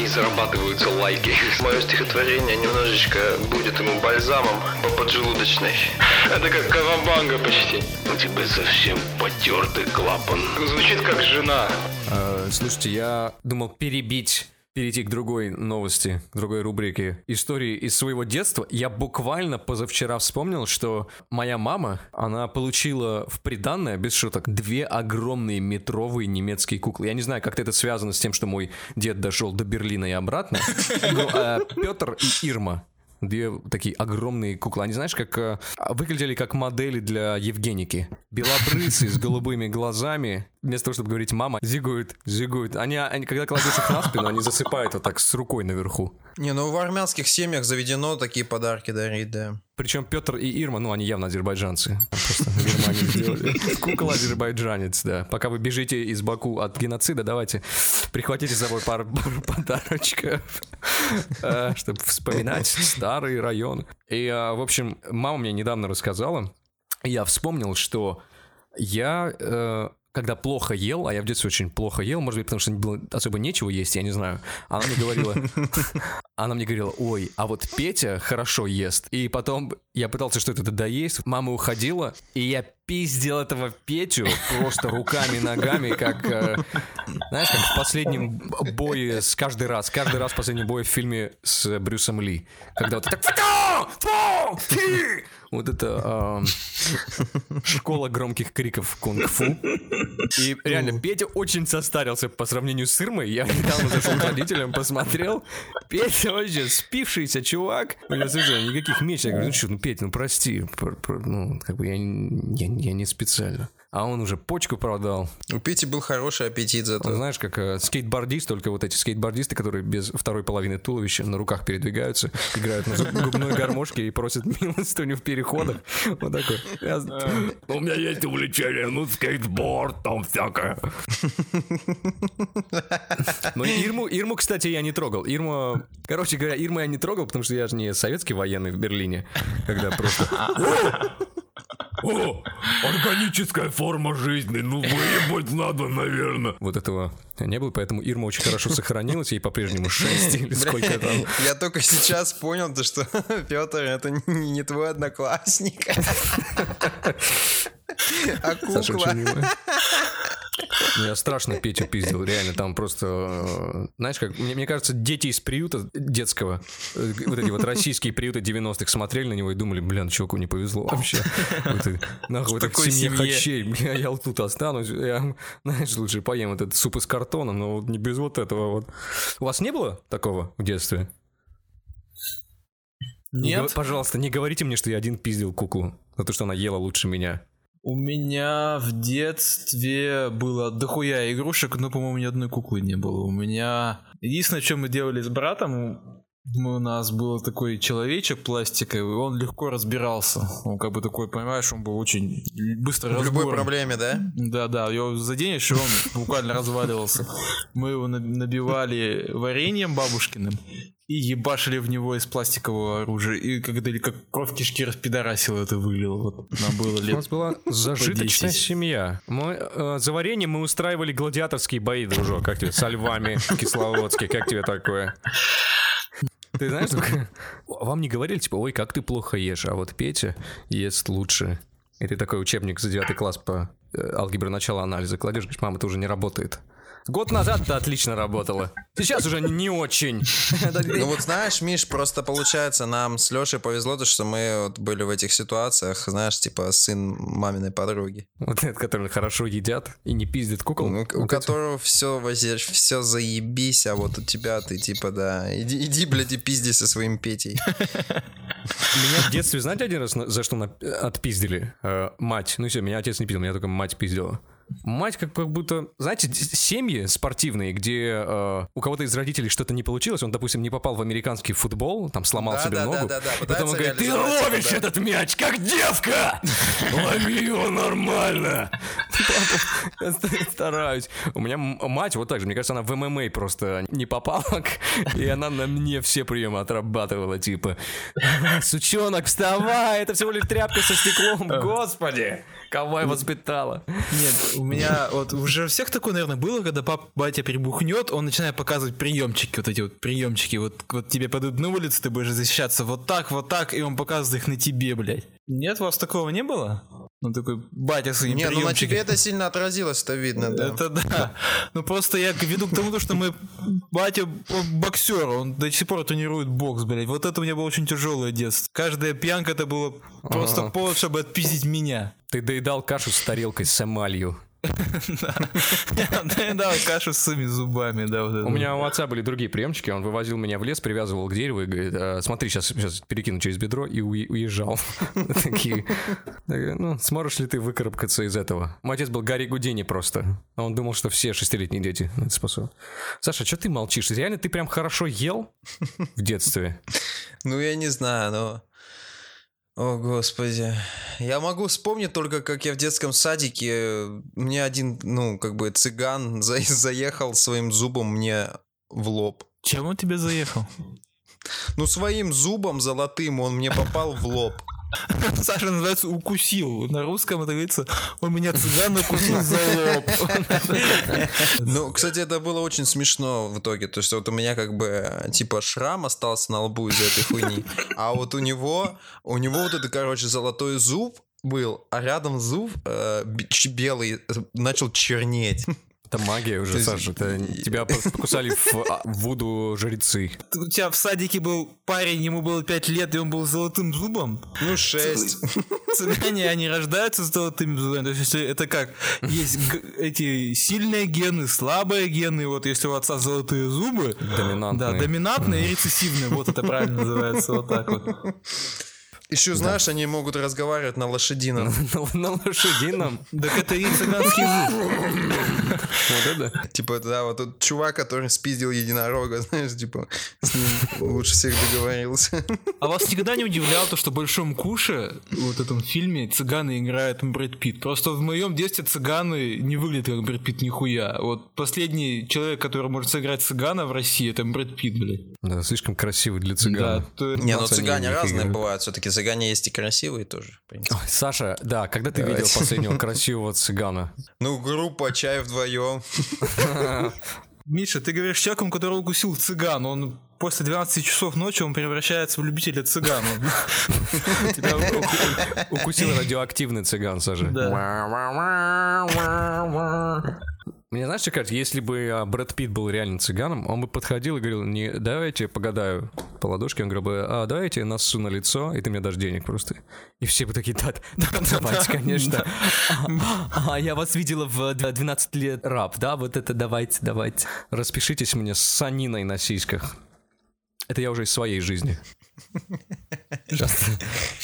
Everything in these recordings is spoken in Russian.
ней зарабатываются лайки. Мое стихотворение немножечко будет ему бальзамом по поджелудочной. Это как кавабанга почти. У тебя совсем потертый клапан. Звучит как жена. Э, слушайте, я думал перебить перейти к другой новости, к другой рубрике истории из своего детства. Я буквально позавчера вспомнил, что моя мама, она получила в приданное, без шуток, две огромные метровые немецкие куклы. Я не знаю, как это связано с тем, что мой дед дошел до Берлина и обратно. Но э, Петр и Ирма две такие огромные куклы. Они, знаешь, как э, выглядели как модели для Евгеники. Белобрысые, с голубыми глазами. Вместо того, чтобы говорить «мама», зигуют, зигуют. Они, они, когда кладешь их на спину, они засыпают вот так с рукой наверху. Не, ну в армянских семьях заведено такие подарки дарить, да. Причем Петр и Ирма, ну, они явно азербайджанцы. Просто в Германии сделали. Кукол азербайджанец, да. Пока вы бежите из Баку от геноцида, давайте прихватите с собой пару, пару подарочков, э, чтобы вспоминать старый район. И, э, в общем, мама мне недавно рассказала, я вспомнил, что я э, когда плохо ел, а я в детстве очень плохо ел, может быть, потому что было особо нечего есть, я не знаю. Она мне говорила, она мне говорила, ой, а вот Петя хорошо ест. И потом я пытался что-то доесть, мама уходила, и я пиздил этого Петю просто руками, ногами, как, э, знаешь, как в последнем бое с каждый раз, каждый раз в последнем бое в фильме с Брюсом Ли, когда вот так вот это э, школа громких криков кунг-фу. И реально, Петя очень состарился по сравнению с Ирмой. Я недавно зашел к родителям, посмотрел. Петя вообще спившийся чувак. У совершенно никаких меч. Я говорю, ну что, ну Петя, ну прости. Ну, как бы я, я, я не специально а он уже почку продал. У Пети был хороший аппетит зато. Он, знаешь, как э, скейтбордист, только вот эти скейтбордисты, которые без второй половины туловища на руках передвигаются, играют на губной гармошке и просят милостыню в переходах. Вот такой. Я... У меня есть увлечение, ну, скейтборд, там всякое. Ну, Ирму, Ирму, кстати, я не трогал. Ирму, короче говоря, Ирму я не трогал, потому что я же не советский военный в Берлине, когда просто... О, органическая форма жизни, ну выебать надо, наверное. Вот этого не было, поэтому Ирма очень хорошо сохранилась, ей по-прежнему 6 или сколько там. Я только сейчас понял, то, что Петр это не твой одноклассник. А кукла. Ну, я страшно Петю пиздил, реально, там просто, э, знаешь, как, мне, мне кажется, дети из приюта детского, э, вот эти вот российские приюты 90-х смотрели на него и думали, блин, чуваку не повезло вообще. Вот, нахуй, вот в семье хачей, я, я вот тут останусь, я, знаешь, лучше поем этот суп из картона, но вот не без вот этого вот. У вас не было такого в детстве? Нет. Не, пожалуйста, не говорите мне, что я один пиздил куклу за то, что она ела лучше меня. У меня в детстве было дохуя игрушек, но, по-моему, ни одной куклы не было. У меня... Единственное, что мы делали с братом, у нас был такой человечек пластиковый, он легко разбирался. Он как бы такой, понимаешь, он был очень быстро В любой проблеме, да? Да, да, его заденешь, и он буквально разваливался. Мы его набивали вареньем бабушкиным и ебашили в него из пластикового оружия. И когда как кровь кишки распидорасило это выглядело. Вот нам было лет У нас была зажиточная семья. Мы, э, за варенье мы устраивали гладиаторские бои, дружок. Как тебе? Со львами Кисловодске. Как тебе такое? Ты знаешь, вам не говорили, типа, ой, как ты плохо ешь, а вот Петя ест лучше. И ты такой учебник за девятый класс по э, алгебре начала анализа кладешь, говоришь, мама, это уже не работает. Год назад это отлично работало. Сейчас уже не очень. Ну вот знаешь, Миш, просто получается, нам с Лешей повезло, то, что мы вот были в этих ситуациях, знаешь, типа сын маминой подруги. Вот этот, которые хорошо едят и не пиздят кукол. Ну, у вот которого эти... все, все заебись, а вот у тебя ты типа, да, иди, иди блядь, и пизди со своим Петей. Меня в детстве, знаете, один раз за что отпиздили? Э, мать. Ну все, меня отец не пиздил, меня только мать пиздила. Мать как, как будто, знаете, семьи спортивные, где э, у кого-то из родителей что-то не получилось, он, допустим, не попал в американский футбол, там сломал да, себе да, ногу, да, да, да. потом он говорит, ты ловишь да. этот мяч, как девка, лови его нормально. Стараюсь. У меня мать вот так же, мне кажется, она в ММА просто не попала, и она на мне все приемы отрабатывала, типа, сучонок, вставай, это всего лишь тряпка со стеклом, господи. Кого я воспитала? Нет, у меня вот уже у всех такое, наверное, было, когда пап, батя прибухнет, он начинает показывать приемчики, вот эти вот приемчики. Вот, вот тебе подают на улицу, ты будешь защищаться вот так, вот так, и он показывает их на тебе, блядь. Нет, у вас такого не было? Ну такой батя своим Не, ну на тебе это сильно отразилось, это видно, да. Это да. Ну просто я веду к тому, что мы батя он боксер, он до сих пор тренирует бокс, блядь. Вот это у меня было очень тяжелое детство. Каждая пьянка это было просто повод, чтобы отпиздить меня. Ты доедал кашу с тарелкой с эмалью. Я дал кашу с своими зубами, да, вот это. У меня у отца были другие приемчики, он вывозил меня в лес, привязывал к дереву и говорит, «А, смотри, сейчас, перекину через бедро и уе- уезжал. Такие. Ну, сможешь ли ты выкарабкаться из этого? Мой отец был Гарри Гудини просто. А Он думал, что все шестилетние дети на это способны. Саша, что ты молчишь? Реально ты прям хорошо ел в детстве? Ну, я не знаю, но... О, господи. Я могу вспомнить только, как я в детском садике... Мне один, ну, как бы цыган за- заехал своим зубом мне в лоб. Чем он тебе заехал? Ну, своим зубом золотым он мне попал в лоб. Саша называется укусил. На русском это говорится, он меня цыган укусил за лоб. Ну, кстати, это было очень смешно в итоге. То есть вот у меня как бы типа шрам остался на лбу из этой хуйни. А вот у него, у него вот это, короче, золотой зуб был, а рядом зуб э, белый э, начал чернеть. Это магия уже, есть- Саша. Это тебя покусали в а, вуду жрецы. У тебя в садике был парень, ему было 5 лет, и он был с золотым зубом. Ну, шесть. Цыгане, они рождаются с золотыми зубами. То есть, если это как? Есть эти сильные гены, слабые гены. Вот если у отца золотые зубы, Доминантные. да, доминантные и рецессивные. Вот это правильно называется. Вот так вот. Еще, знаешь, они могут разговаривать на лошадином. На, на лошадином. Так это и цыганский. Вот это. Типа, да, вот тот чувак, который спиздил единорога, знаешь, типа, с ним лучше всех договорился. А вас никогда не удивляло то, что в Большом Куше, вот этом фильме, цыганы играют Брэд Питт? Просто в моем детстве цыганы не выглядят как Брэд Питт нихуя. Вот последний человек, который может сыграть цыгана в России, это Брэд Питт, блядь. Да, слишком красивый для Да, цыгана. то- Не, ну Пацаны цыгане разные бывают. Все-таки цыгане есть и красивые тоже, в принципе. Ой, Саша, да, когда ты видел Давайте. последнего красивого цыгана? Ну, группа чай вдвоем. Миша, ты говоришь человеком, который укусил цыган, он после 12 часов ночи он превращается в любителя цыган. Укусил радиоактивный цыган, Саша. Мне знаешь, что кажется, если бы а, Брэд Питт был реально цыганом, он бы подходил и говорил, не, давайте погадаю по ладошке, он говорил бы, а, давайте насу на лицо, и ты мне дашь денег просто. И все бы такие, да, да, давайте, конечно. А, а, я вас видела в 12 лет раб, да, вот это давайте, давайте. Распишитесь мне с саниной на сиськах. Это я уже из своей жизни. Часто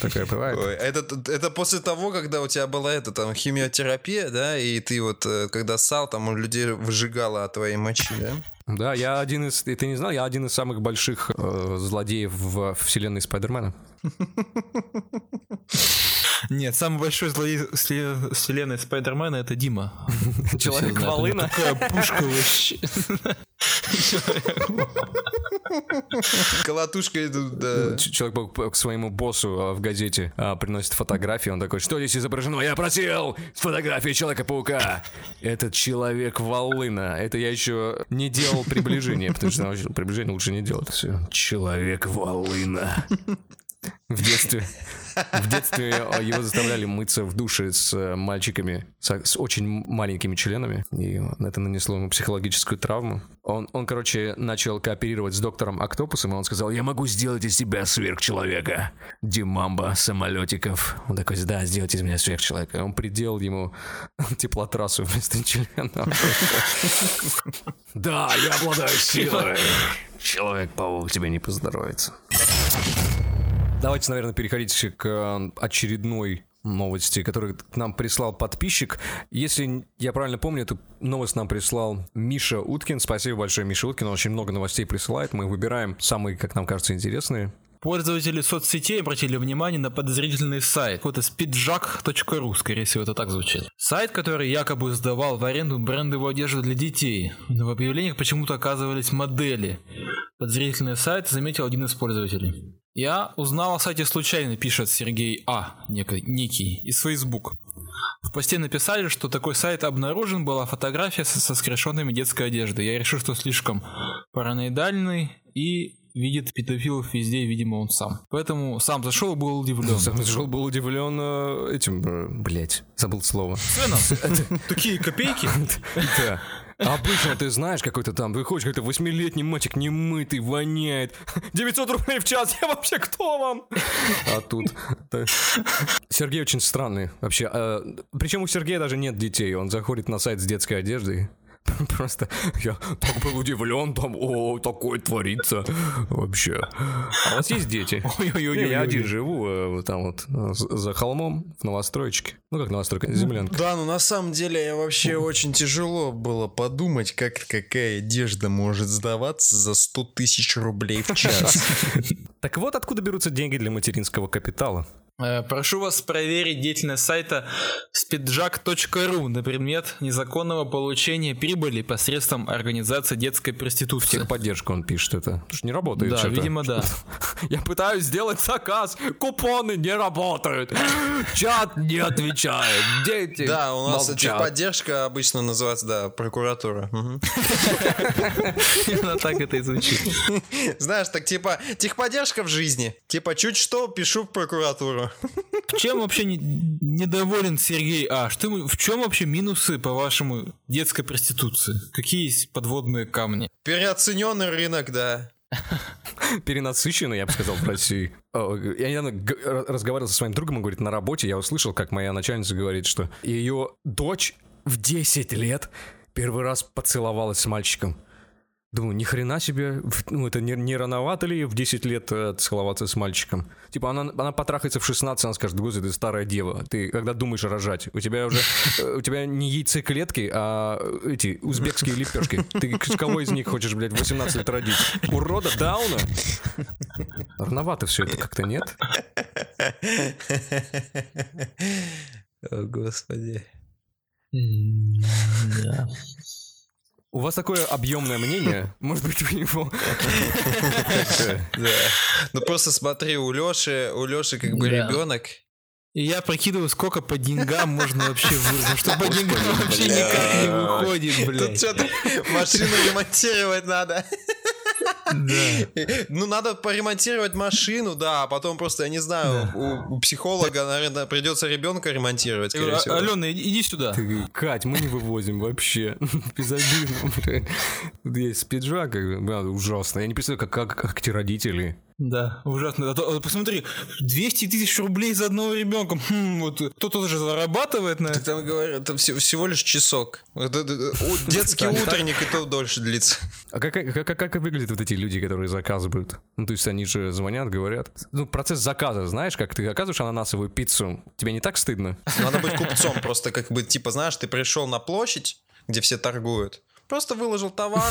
такое бывает. Ой, это, это после того, когда у тебя была эта там химиотерапия, да, и ты вот, э, когда ссал, там у людей выжигало от твоей мочи, да? Да, я один из... и Ты не знал, я один из самых больших э, злодеев в вселенной Спайдермена. Нет, самый большой злодей вселенной Спайдермена это Дима. Человек-волына. Такая пушка вообще. Колотушка идут, да. Человек к- к своему боссу а, в газете а, приносит фотографии, он такой, что здесь изображено? Я просил фотографии Человека-паука. Этот человек-волына. Это я еще не делал приближение, потому что приближение лучше не делать. Все. Человек-волына. В детстве. В детстве э, его заставляли мыться в душе с э, мальчиками с очень маленькими членами, и это нанесло ему психологическую травму. Он, он, короче, начал кооперировать с доктором Октопусом, и он сказал, я могу сделать из тебя сверхчеловека. Димамба самолетиков. Он такой, да, сделать из меня сверхчеловека. Он приделал ему теплотрассу вместо члена. Да, я обладаю силой. Человек-паук тебе не поздоровится. Давайте, наверное, переходить к э, очередной новости, которую к нам прислал подписчик. Если я правильно помню, эту новость нам прислал Миша Уткин. Спасибо большое, Миша Уткин. Он очень много новостей присылает. Мы выбираем самые, как нам кажется, интересные. Пользователи соцсетей обратили внимание на подозрительный сайт. Это speedjack.ru, скорее всего, это так звучит. Сайт, который якобы сдавал в аренду брендовую одежду для детей. Но в объявлениях почему-то оказывались модели. Подозрительный сайт заметил один из пользователей. Я узнал о сайте случайно, пишет Сергей А, некий, некий из Facebook. в посте написали, что такой сайт обнаружен, была фотография со, со скрешенными детской одеждой. Я решил, что слишком параноидальный и видит педофилов везде, видимо, он сам. Поэтому сам зашел и был удивлен. Сам зашел, был удивлен э, этим, э, блять, забыл слово. Цена, такие копейки. Да. Обычно ты знаешь, какой-то там, выходишь, какой-то восьмилетний мальчик немытый, воняет. 900 рублей в час, я вообще кто вам? А тут... да. Сергей очень странный вообще. э, Причем у Сергея даже нет детей, он заходит на сайт с детской одеждой. Просто я так был удивлен, там, о, такое творится вообще. А у вас есть дети? Ой-ой-ой. Я один живу э, там вот э, за холмом в новостроечке. Ну как новостройка, землянка. Да, ну на самом деле вообще очень тяжело было подумать, как какая одежда может сдаваться за 100 тысяч рублей в час. Так вот откуда берутся деньги для материнского капитала. Э, Прошу вас проверить деятельность сайта speedjack.ru на предмет незаконного получения прибыли посредством организации детской проституции. Техподдержку он пишет это. Потому что не работает Да, что-то. видимо, да. Я пытаюсь сделать заказ, купоны не работают, чат не отвечает, дети Да, у нас техподдержка обычно называется, да, прокуратура. Именно так это и звучит. Знаешь, так типа техподдержка в жизни. Типа чуть что, пишу в прокуратуру. Чем вообще не- недоволен Сергей А? Что, в чем вообще минусы, по-вашему, детской проституции? Какие есть подводные камни? Переоцененный рынок, да. перенасыщенный, я бы сказал, в России. Я недавно разговаривал со своим другом, он говорит, на работе я услышал, как моя начальница говорит, что ее дочь в 10 лет первый раз поцеловалась с мальчиком. Думаю, ни хрена себе, ну это не, не рановато ли в 10 лет э, целоваться с мальчиком? Типа она, она потрахается в 16, она скажет, господи, ты старая дева, ты когда думаешь рожать, у тебя уже, э, у тебя не яйцеклетки, а э, эти узбекские лепешки. Ты с кого из них хочешь, блядь, в 18 лет родить? Урода Дауна? Рановато все это как-то, нет? О, господи. Да. У вас такое объемное мнение, может быть, вы его... как-то- Да. Ну просто смотри, у Лёши, у Лёши как бы ребенок. И я прокидываю, сколько по деньгам можно вообще вырвать, что по деньгам вообще никак не выходит, Тут блядь. что-то машину ремонтировать надо. Ну, надо поремонтировать машину, да, а потом просто, я не знаю, у, психолога, наверное, придется ребенка ремонтировать, всего. Алена, иди сюда. Кать, мы не вывозим вообще. Безобидно. есть да, ужасно. Я не представляю, как эти родители. Да, ужасно. А то- а Посмотри, 200 тысяч рублей за одного ребенка. Хм, вот кто-то же зарабатывает на Так там говорят, это всего, всего лишь часок. Это- это- у- детский утренник и то дольше длится. А как, как, как, как выглядят вот эти люди, которые заказывают? Ну, то есть они же звонят, говорят. Ну, процесс заказа, знаешь, как ты оказываешь ананасовую пиццу, тебе не так стыдно? Надо быть купцом, просто как бы, типа, знаешь, ты пришел на площадь, где все торгуют, просто выложил товар,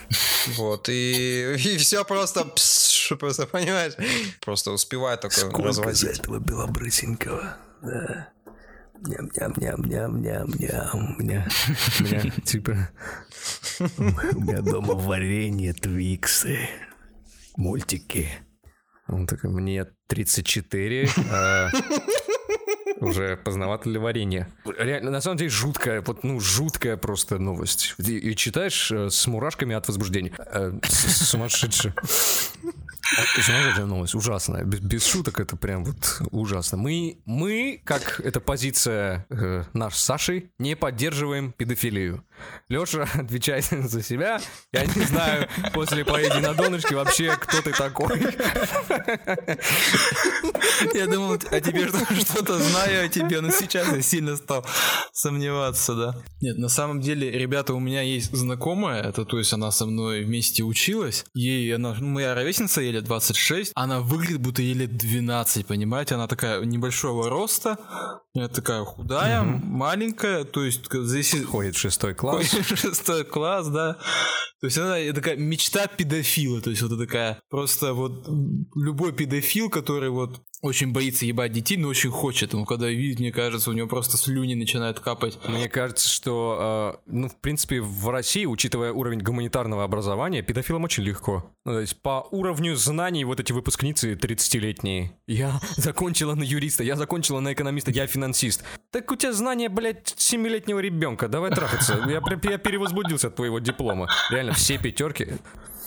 вот, и, и все просто, пс, просто, понимаешь, просто успевай только развозить. этого белобрысенького? Да. Ням-ням-ням-ням-ням-ням. У меня, у меня, типа, у меня дома варенье, твиксы, мультики. Он такой, мне 34, а уже поздновато для варенья. Реально, на самом деле, жуткая, вот, ну, жуткая просто новость. И, и читаешь э, с мурашками от возбуждения. Э, с- сумасшедшая. Сумасшедшая новость, ужасная. Без, без шуток это прям вот ужасно. Мы, мы как это позиция э, наш с Сашей, не поддерживаем педофилию. Леша отвечает за себя. Я не знаю, после поеди на донышке вообще, кто ты такой. Я думал о тебе что- что-то знаю о тебе, но сейчас я сильно стал сомневаться, да. Нет, на самом деле, ребята, у меня есть знакомая, это то есть она со мной вместе училась. Ей, она, ну, моя ровесница, ей лет 26, она выглядит будто ей лет 12, понимаете? Она такая небольшого роста, она такая худая, маленькая, то есть здесь... Ходит шестой класс. Шестой класс, да. То есть она такая мечта педофила, то есть вот такая просто вот любой педофил, который вот очень боится ебать детей, но очень хочет. Но когда видит, мне кажется, у него просто слюни начинают капать. Мне кажется, что, э, ну, в принципе, в России, учитывая уровень гуманитарного образования, педофилам очень легко. Ну, то есть по уровню знаний вот эти выпускницы 30-летние. Я закончила на юриста, я закончила на экономиста, я финансист. Так у тебя знания, блядь, 7-летнего ребенка. Давай трахаться. Я, я перевозбудился от твоего диплома. Реально, все пятерки.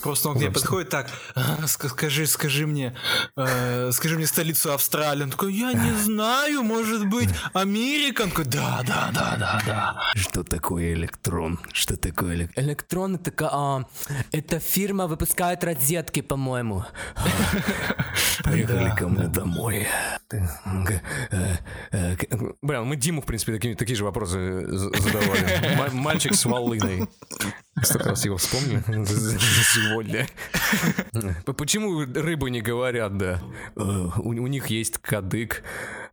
Просто он к ней подходит так, «А, ска- скажи, скажи мне, э, скажи мне столицу Австралии. Он такой, я не знаю, может быть, Америка? Он такой, да, да, да, да, да. Что такое электрон? Что такое электрон? Электрон это, а, эта фирма выпускает розетки, по-моему. Поехали ко мне домой. Блин, мы Диму, в принципе, такие, такие же вопросы за- задавали. Ма- Мальчик с волыной. Что красиво вспомнили сегодня. П- Почему рыбы не говорят, да? Э, У, них есть кадык.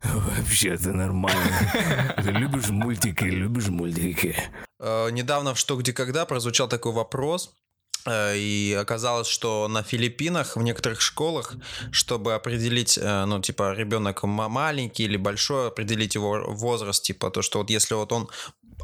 Вообще-то нормально. Ты любишь мультики, любишь мультики. Э, недавно в «Что, где, когда» прозвучал такой вопрос, э, и оказалось, что на Филиппинах в некоторых школах, чтобы определить, ну, типа, ребенок ма- маленький или большой, определить его возраст, типа, то, что вот если вот он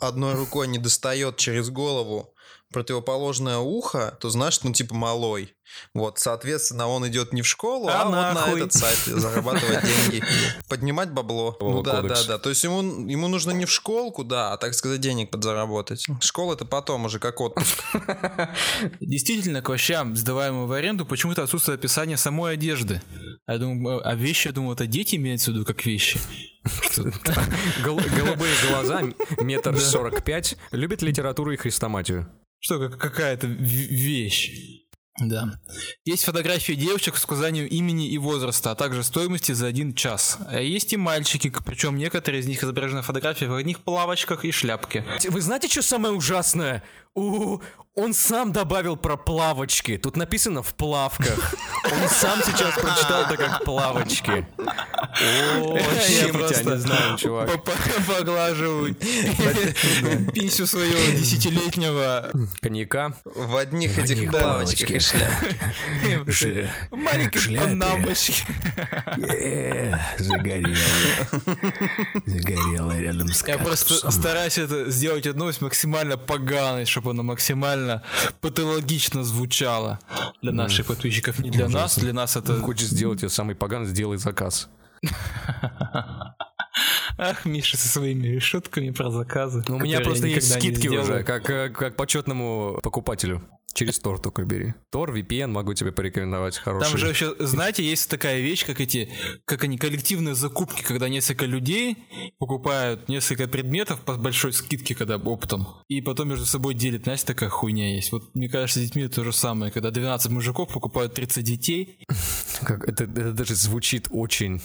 одной рукой не достает через голову противоположное ухо, то значит, ну, типа, малой. Вот, соответственно, он идет не в школу, а, А вот на этот сайт зарабатывать деньги, поднимать бабло. Ну да, да, да. То есть ему, ему нужно не в школку, да, а, так сказать, денег подзаработать. Школа это потом уже как отпуск. Действительно, к вещам, сдаваемым в аренду, почему-то отсутствует описание самой одежды. А я думаю, а вещи, я думаю, это дети имеются в виду как вещи. Гол- голубые глаза, метр сорок пять, любит литературу и хрестоматию. Что, как какая-то вещь. Да. Есть фотографии девочек с указанием имени и возраста, а также стоимости за один час. А есть и мальчики, причем некоторые из них изображены на фотографии в одних плавочках и шляпке. Вы знаете, что самое ужасное? У, он сам добавил про плавочки. Тут написано в плавках. Он сам сейчас прочитал это как плавочки. О, Я тебя, не знаю, чувак. по- по- Поглаживаю писю своего десятилетнего Коньяка. В одних этих плавочках и шляпе. маленькой панамочки. Загорелая. Загорелая рядом с Я просто стараюсь это сделать эту новость максимально поганой, чтобы она максимально патологично звучала для наших подписчиков. Не для нас, для нас это... Хочешь сделать ее самый поганый, сделай заказ. Ах, Миша со своими шутками про заказы. Ну, У меня просто есть скидки уже, как, э, как почетному покупателю. Через Тор только бери. Тор, VPN могу тебе порекомендовать хороший. Там же еще, знаете, есть такая вещь, как эти, как они, коллективные закупки, когда несколько людей покупают несколько предметов по большой скидке, когда оптом, и потом между собой делят, знаете, такая хуйня есть. Вот мне кажется, с детьми то же самое, когда 12 мужиков покупают 30 детей, Как, это, это даже звучит очень...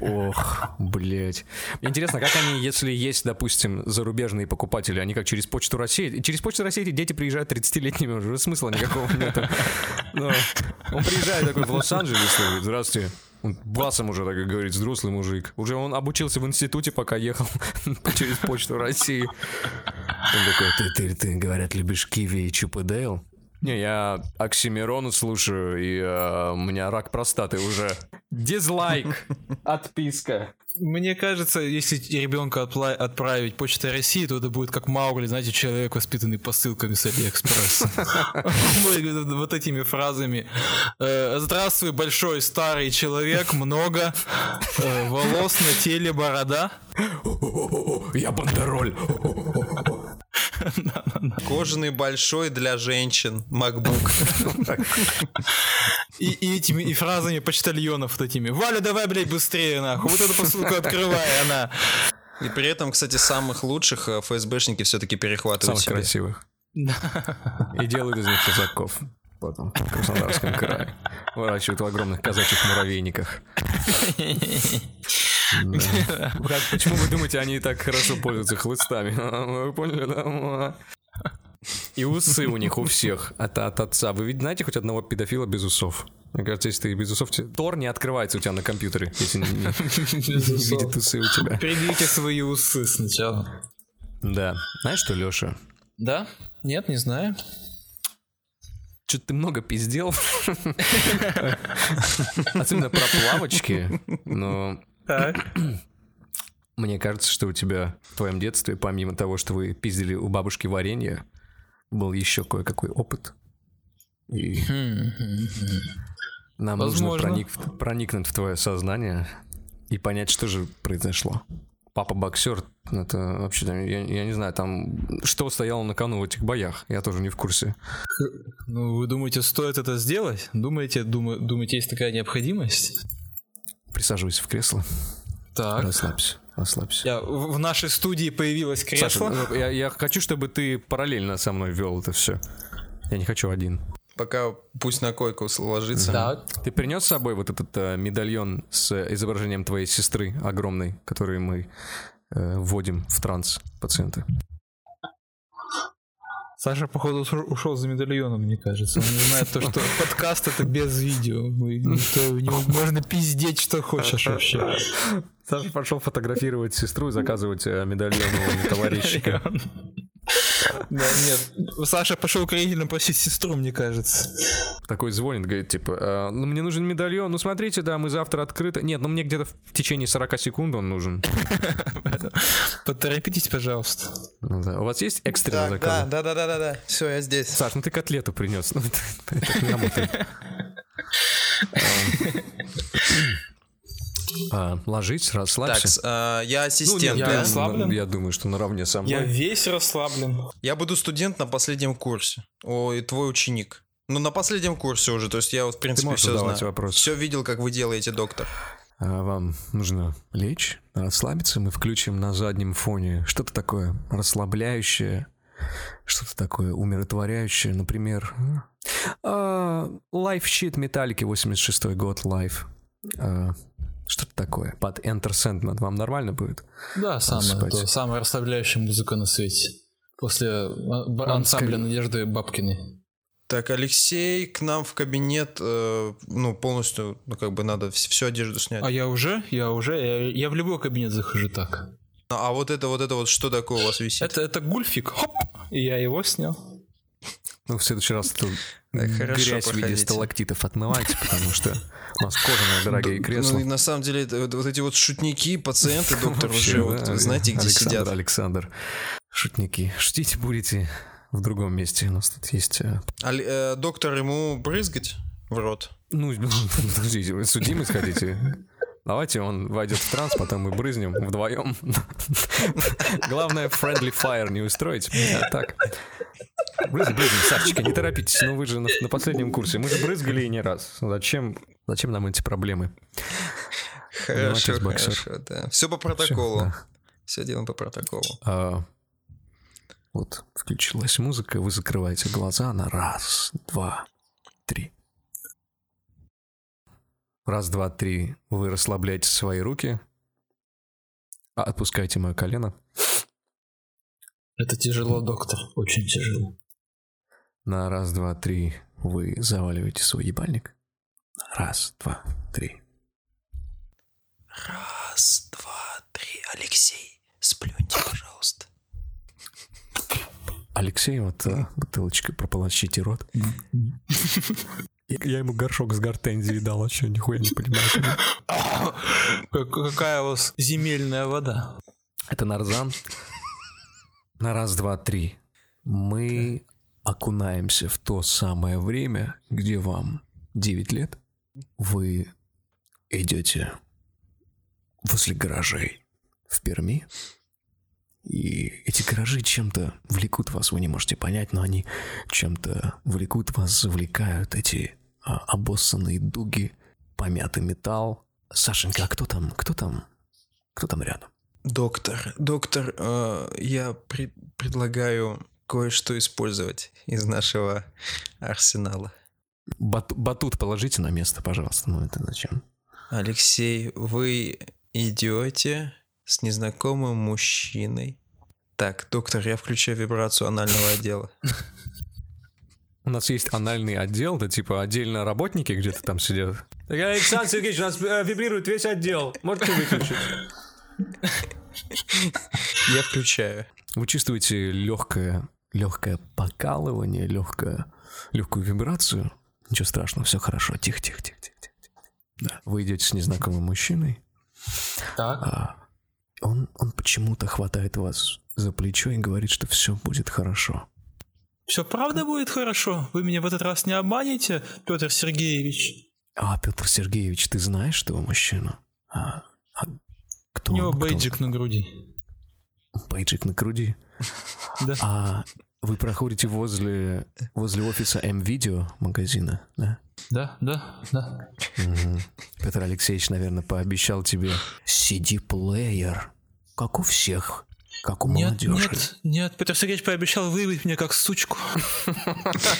Ох, блять. Интересно, как они, если есть, допустим, зарубежные покупатели, они как через Почту России... Через Почту России эти дети приезжают 30-летними, уже смысла никакого нету. Но он приезжает такой в Лос-Анджелес, говорит, здравствуйте. Он басом уже так говорит, взрослый мужик. Уже он обучился в институте, пока ехал через Почту России. Он такой, ты, ты, ты, говорят, любишь киви и чупы Не, я Оксимирона слушаю, и э, у меня рак простаты уже. Дизлайк. Отписка. Мне кажется, если ребенка отпла- отправить почтой России, то это будет как Маугли, знаете, человек, воспитанный посылками с Алиэкспресса. Вот этими фразами. Э, Здравствуй, большой старый человек, много э, волос на теле, борода. Я бандероль. Кожаный большой для женщин MacBook. И, и этими и фразами почтальонов вот этими. Валя, давай, блядь, быстрее, нахуй. Вот эту посылку открывай, она. И при этом, кстати, самых лучших э, ФСБшники все-таки перехватывают Самых себе. красивых. И делают из них казаков. Потом в Краснодарском крае. Выращивают в огромных казачьих муравейниках. Почему вы думаете, они так хорошо пользуются хлыстами? Вы поняли, да? И усы у них у всех от, от отца. Вы видите, знаете хоть одного педофила без усов? Мне кажется, если ты без усов, Тор не открывается у тебя на компьютере, если не, не- не видит усы у тебя. Придите свои усы сначала. Да. Знаешь что, Леша? Да? Нет, не знаю. что-то ты много пиздел. Особенно про плавочки. Но Так. мне кажется, что у тебя в твоем детстве, помимо того, что вы пиздили у бабушки варенье, был еще кое-какой опыт. И нам нужно Возможно. проник- проникнуть в твое сознание и понять, что же произошло. Папа боксер, это вообще, я, я не знаю, там, что стояло на кону в этих боях, я тоже не в курсе. Ну, вы думаете, стоит это сделать? Думаете, дума- думаете, есть такая необходимость? Присаживайся в кресло, Так. расслабься, расслабься. Я, в нашей студии появилось кресло. Саша, ну, я, я хочу, чтобы ты параллельно со мной вел это все. Я не хочу один. Пока пусть на койку ложится. Так. Ты принес с собой вот этот э, медальон с э, изображением твоей сестры огромной, который мы э, вводим в транс пациента? Саша, походу, ушел- за медальоном, мне кажется. Он не знает то, что подкаст это без видео. Мы никто- можно пиздеть, что хочешь вообще. Саша пошел фотографировать сестру и заказывать э, медальон у товарищика. Да, нет. Саша пошел кредитно просить сестру, мне кажется. Такой звонит, говорит, типа, «Э, ну мне нужен медальон, ну смотрите, да, мы завтра открыты. Нет, ну мне где-то в течение 40 секунд он нужен. Поторопитесь, пожалуйста. Ну да. У вас есть экстренный заказ? да, да, да, да, да. Все, я здесь. Саш, ну ты котлету принес. Ну, это- это так не работает. А, Ложись, Так, расслабься. с- а, я Ну, ассистент, я да? расслаблен. Я думаю, что наравне со мной. Я весь расслаблен. Я буду студент на последнем курсе. Ой, твой ученик. Ну, на последнем курсе уже, то есть я вот, в принципе, все знаю. вопросы. Все видел, как вы делаете, доктор. А, Вам нужно лечь, расслабиться. Мы включим на заднем фоне что-то такое расслабляющее, что-то такое умиротворяющее. Например, а, Life Sheet Металлики, 86 год, Life. А, Что-то такое. Под Enter Sandman. Вам нормально будет? Да, самая, спать. то, самая расслабляющая музыка на свете. После а, Вам ансамбля Надежды Бабкиной. Так, Алексей к нам в кабинет, э, ну, полностью, ну, как бы надо вс- всю одежду снять. А я уже? Я уже? Я, я в любой кабинет захожу так. А вот это, вот это вот, что такое у вас висит? Это, это гульфик. Хоп! И я его снял. Ну, в следующий раз эту Хорошо, грязь в виде проходите. сталактитов отмывайте, потому что у нас кожаные дорогие кресла. Ну, и на самом деле, вот, эти вот шутники, пациенты, доктор, уже, вот, знаете, где сидят. Александр, шутники. Шутить будете в другом месте. У нас тут есть... э, э, доктор, ему брызгать в рот? Ну, подождите, судимость хотите? Давайте он войдет в транс, потом мы брызнем вдвоем. Главное, friendly fire не устроить. А так. Брызгай, брызгай, Сашечка, не торопитесь. Ну вы же на, на последнем курсе. Мы же брызгали и не раз. Зачем, зачем нам эти проблемы? Хорошо, хорошо, да. Все по протоколу. да. Все делаем по протоколу. А, вот, включилась музыка, вы закрываете глаза на раз, два, три. Раз, два, три. Вы расслабляете свои руки. А, Отпускайте мое колено. Это тяжело, доктор. Очень тяжело. На раз, два, три. Вы заваливаете свой ебальник. Раз, два, три. Раз, два, три. Алексей, сплюньте, пожалуйста. Алексей, вот а, бутылочкой прополощите рот. Я ему горшок с гортензией дал, а что, нихуя не понимаю. Как- какая у вас земельная вода? Это Нарзан. На раз, два, три. Мы окунаемся в то самое время, где вам 9 лет. Вы идете возле гаражей в Перми. И эти гаражи чем-то влекут вас, вы не можете понять, но они чем-то влекут вас, завлекают эти обоссанные дуги, помятый металл. Сашенька, а кто там? Кто там? Кто там рядом? Доктор, доктор, э, я при- предлагаю кое-что использовать из нашего арсенала. Бат- батут положите на место, пожалуйста. Ну это зачем? Алексей, вы идете с незнакомым мужчиной. Так, доктор, я включаю вибрацию анального отдела. У нас есть анальный отдел, да типа отдельно работники где-то там сидят. Так, Александр Сергеевич, у нас э, вибрирует весь отдел. Можете выключить? Я включаю. Вы чувствуете легкое, легкое покалывание, легкое легкую вибрацию. Ничего страшного, все хорошо. Тихо, тихо, тихо, тихо. тихо. Да. Вы идете с незнакомым мужчиной. Так. А он, он почему-то хватает вас за плечо и говорит, что все будет хорошо. Все правда будет хорошо? Вы меня в этот раз не обманете, Петр Сергеевич? А, Петр Сергеевич, ты знаешь этого мужчину? А, а кто У него он? Кто он? бейджик на груди. Бейджик на груди. Да. А вы проходите возле, возле офиса М-Видео магазина, да? Да, да, да. Мгм. Петр Алексеевич, наверное, пообещал тебе CD-плеер, как у всех, как у Нет, молодежи. нет, нет, Петр Сергеевич пообещал выявить меня как сучку.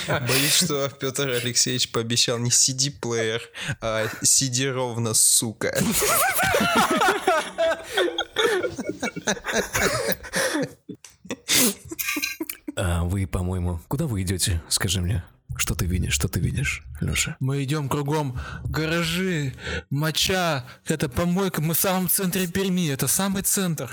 Боюсь, что Петр Алексеевич пообещал не CD-плеер, а CD ровно, сука. А вы, по-моему, куда вы идете? Скажи мне, что ты видишь, что ты видишь, Леша? Мы идем кругом гаражи, моча, это помойка, мы в самом центре Перми, это самый центр.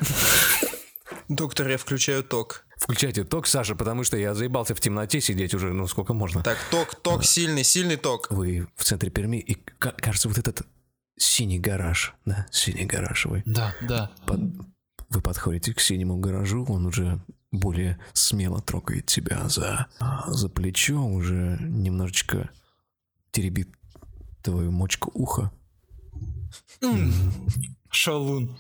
Доктор, я включаю ток. Включайте ток, Саша, потому что я заебался в темноте сидеть уже, ну сколько можно. Так, ток, ток сильный, сильный ток. Вы в центре Перми, и ка- кажется, вот этот синий гараж, да, синий гараж вы. Да, да. Под- Вы подходите к синему гаражу, он уже более смело трогает тебя за, а, за плечо, уже немножечко теребит твою мочку уха. Шалун.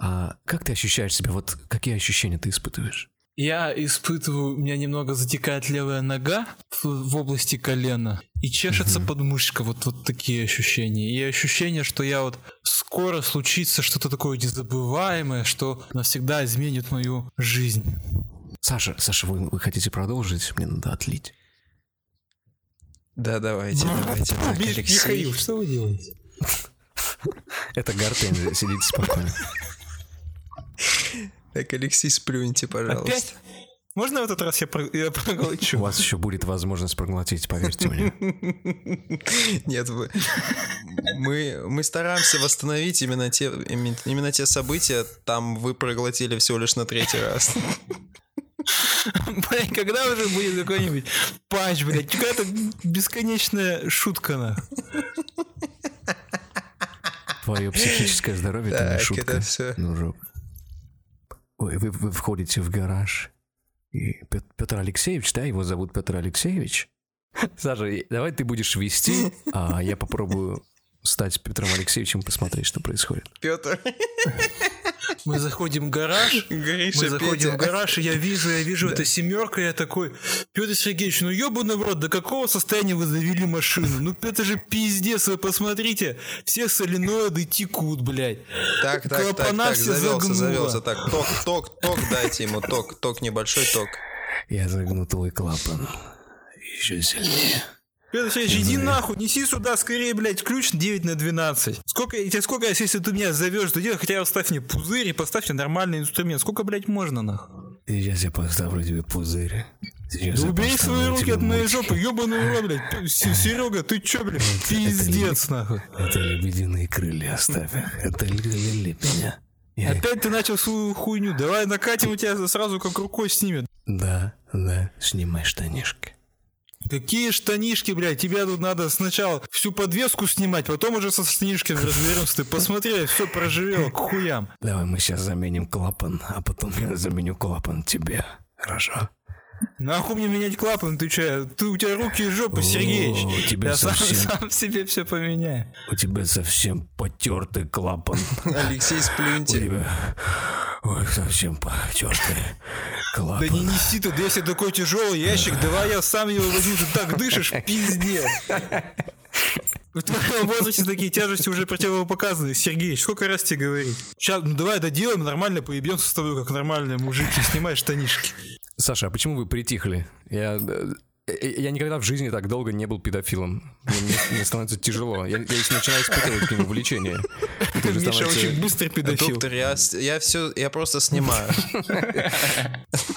А как ты ощущаешь себя? Вот какие ощущения ты испытываешь? Я испытываю, у меня немного затекает левая нога в, в области колена и чешется подмышка, вот, вот такие ощущения. И ощущение, что я вот скоро случится что-то такое незабываемое, что навсегда изменит мою жизнь. Саша, Саша, вы, вы хотите продолжить? Мне надо отлить. Да, давайте, давайте. Так, Алексей. что вы делаете? Это Гортензия, сидите спокойно. Так, Алексей, сплюньте, пожалуйста. Опять? Можно в этот раз я, про- я У проглочу? вас еще будет возможность проглотить, поверьте мне. Нет, вы... мы, мы стараемся восстановить именно те, именно, те события, там вы проглотили всего лишь на третий раз. Блядь, когда уже будет какой-нибудь панч, блядь? Какая-то бесконечная шутка, на. Твое психическое здоровье это не шутка, это всё. дружок. Вы, вы, вы входите в гараж, и Пет- Петр Алексеевич, да, его зовут Петр Алексеевич? Саша, давай ты будешь вести, а я попробую стать Петром Алексеевичем и посмотреть, что происходит. Петр, Мы заходим в гараж, Гриша, мы заходим Петя. в гараж, и я вижу, я вижу, это семерка, я такой, Петр Сергеевич, ну ебаный в рот, до какого состояния вы завели машину? Ну это же пиздец, вы посмотрите, все соленоиды текут, блядь. Так, так, так, Клапана так, все завелся, завелся. Так, ток, ток, ток, дайте ему ток, ток, небольшой ток. Я загну твой клапан еще сильнее. Сергеевич, иди нахуй, неси сюда скорее, блядь, ключ 9 на 12. Сколько, тебе сколько, если ты меня зовешь, то делай, хотя оставь мне пузырь и поставь мне нормальный инструмент. Сколько, блядь, можно, нахуй? Сейчас я поставлю тебе пузырь. Сейчас Да убери свои руки от моей жопы, ебаный в рот, блядь. Серега, ты чё, блядь, пиздец, нахуй. Это лебединые крылья оставь. Это лили меня. Я их- Опять ты начал свою хуйню, давай накатим у тебя сразу как рукой снимет. Да, да, снимай штанишки. Какие штанишки, блядь, тебе тут надо сначала всю подвеску снимать, потом уже со штанишками разберемся. Ты посмотри, все проживело к хуям. Давай мы сейчас заменим клапан, а потом я заменю клапан тебе. Хорошо? Нахуй мне менять клапан, ты че? Ты у тебя руки и жопа, О, Сергеич. у тебя Я сам, совсем- сам себе все поменяю. У тебя совсем потертый клапан. Алексей, У сплюньте. тебя... Ой, совсем потертый клапан. Да не неси тут, если такой тяжелый ящик, давай я сам его возьму, ты так дышишь, пиздец. В твоем возрасте такие тяжести уже противопоказаны, Сергеич, сколько раз тебе говорить? Сейчас, ну давай доделаем, нормально поебемся с тобой, как нормальные мужики, снимай штанишки. Саша, а почему вы притихли? Я, э, я никогда в жизни так долго не был педофилом. Мне, мне- становится тяжело. Я, я начинаю испытывать к нему влечение. Это же Миша становится- очень быстрый педофил. Доктор, я, я все, я просто снимаю.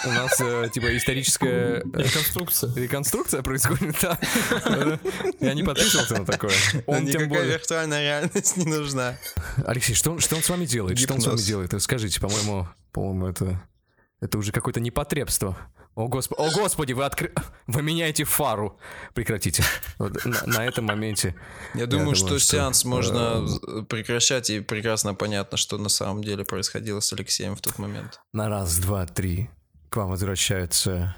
У нас э, типа историческая э, Реконструкция. реконструкция происходит. да. Э, Я не подписывался на такое. Он тем более. виртуальная реальность не нужна. Алексей, что, он- что он с вами делает? Что он с вами делает? Скажите, по-моему, по-моему, это, это уже какое-то непотребство. О, госп... О господи, вы откры... Вы меняете фару. Прекратите. Вот на, на этом моменте. Я думаю, что сеанс можно э, прекращать, и прекрасно понятно, что на самом деле происходило с Алексеем в тот момент. На раз, два, три к вам возвращаются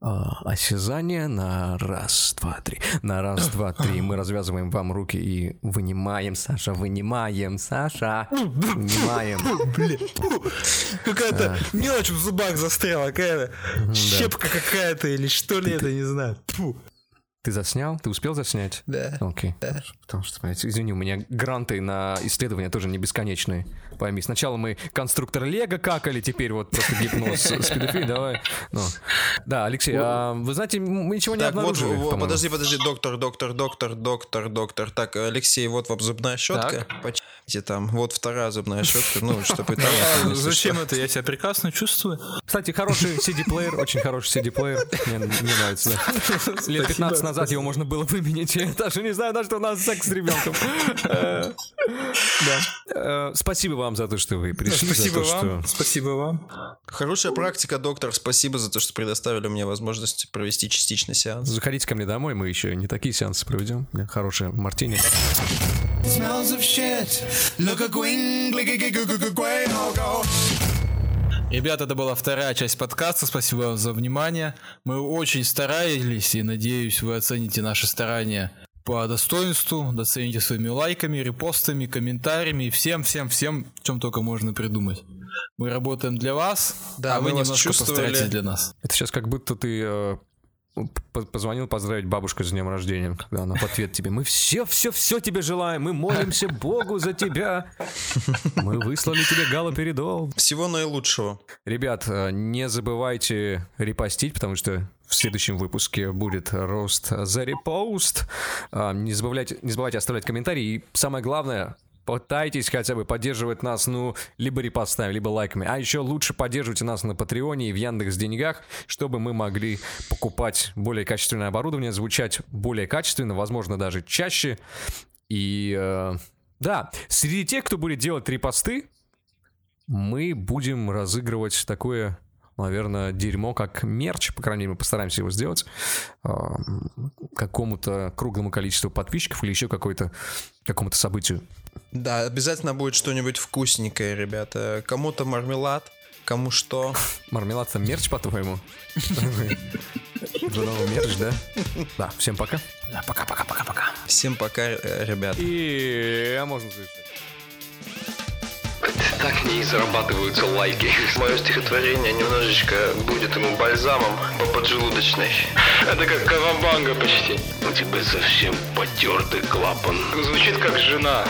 осязание на раз, два, три. На раз, два, три. Мы развязываем вам руки и вынимаем, Саша, вынимаем, Саша. Вынимаем. Какая-то мелочь в зубах застряла, какая-то щепка какая-то или что ли это, не знаю. Ты заснял? Ты успел заснять? Да. Окей. Потому что, смотрите, извини, у меня гранты на исследования тоже не бесконечные. Пойми, сначала мы конструктор Лего какали, теперь вот просто гипноз с педофилией, давай. Ну. Да, Алексей, а, вы знаете, мы ничего не Так, обнаружили, вот, подожди, подожди, доктор, доктор, доктор, доктор, доктор. Так, Алексей, вот вам зубная щетка. Почти там. Вот вторая зубная щетка. Ну, чтобы там... Зачем это? Я себя прекрасно чувствую. Кстати, хороший CD-плеер, очень хороший CD-плеер. Мне, нравится, да. Лет 15 назад его можно было выменять. Я даже не знаю, на что у нас секс с ребенком. Э, Да. Спасибо вам за то, что вы пришли. Спасибо вам. Спасибо вам. Хорошая практика, доктор. Спасибо за то, что предоставили мне возможность провести частичный сеанс. Заходите ко мне домой, мы еще не такие сеансы проведем. Хорошая мартини. smells of shit. Look a go. Ребята, это была вторая часть подкаста. Спасибо вам за внимание. Мы очень старались и надеюсь, вы оцените наши старания по достоинству, доцените своими лайками, репостами, комментариями и всем-всем-всем, чем только можно придумать. Мы работаем для вас, Да, а вы немножко чувствовали. постарайтесь для нас. Это сейчас как будто ты э, позвонил поздравить бабушку с днем рождения, когда она в ответ тебе «Мы все, все, все тебе желаем, мы молимся Богу за тебя, мы выслали тебе галоперидол». Всего наилучшего. Ребят, э, не забывайте репостить, потому что в следующем выпуске будет рост за репост. А, Не забывайте, не забывайте оставлять комментарии. И самое главное, пытайтесь хотя бы поддерживать нас, ну, либо репостами, либо лайками. А еще лучше поддерживайте нас на Патреоне и в Яндекс Деньгах, чтобы мы могли покупать более качественное оборудование, звучать более качественно, возможно, даже чаще. И э, да, среди тех, кто будет делать репосты, мы будем разыгрывать такое, наверное, дерьмо, как мерч, по крайней мере, мы постараемся его сделать, а, какому-то круглому количеству подписчиков или еще какой-то, какому-то событию. Да, обязательно будет что-нибудь вкусненькое, ребята. Кому-то мармелад, кому что. Мармелад это мерч, по-твоему? Новый мерч, да? Да, всем пока. Пока-пока-пока-пока. Всем пока, э, ребят. И а можно завершать. Так не зарабатываются лайки. Мое стихотворение немножечко будет ему бальзамом по поджелудочной. Это как кавабанга почти. У тебя совсем потертый клапан. Звучит как жена.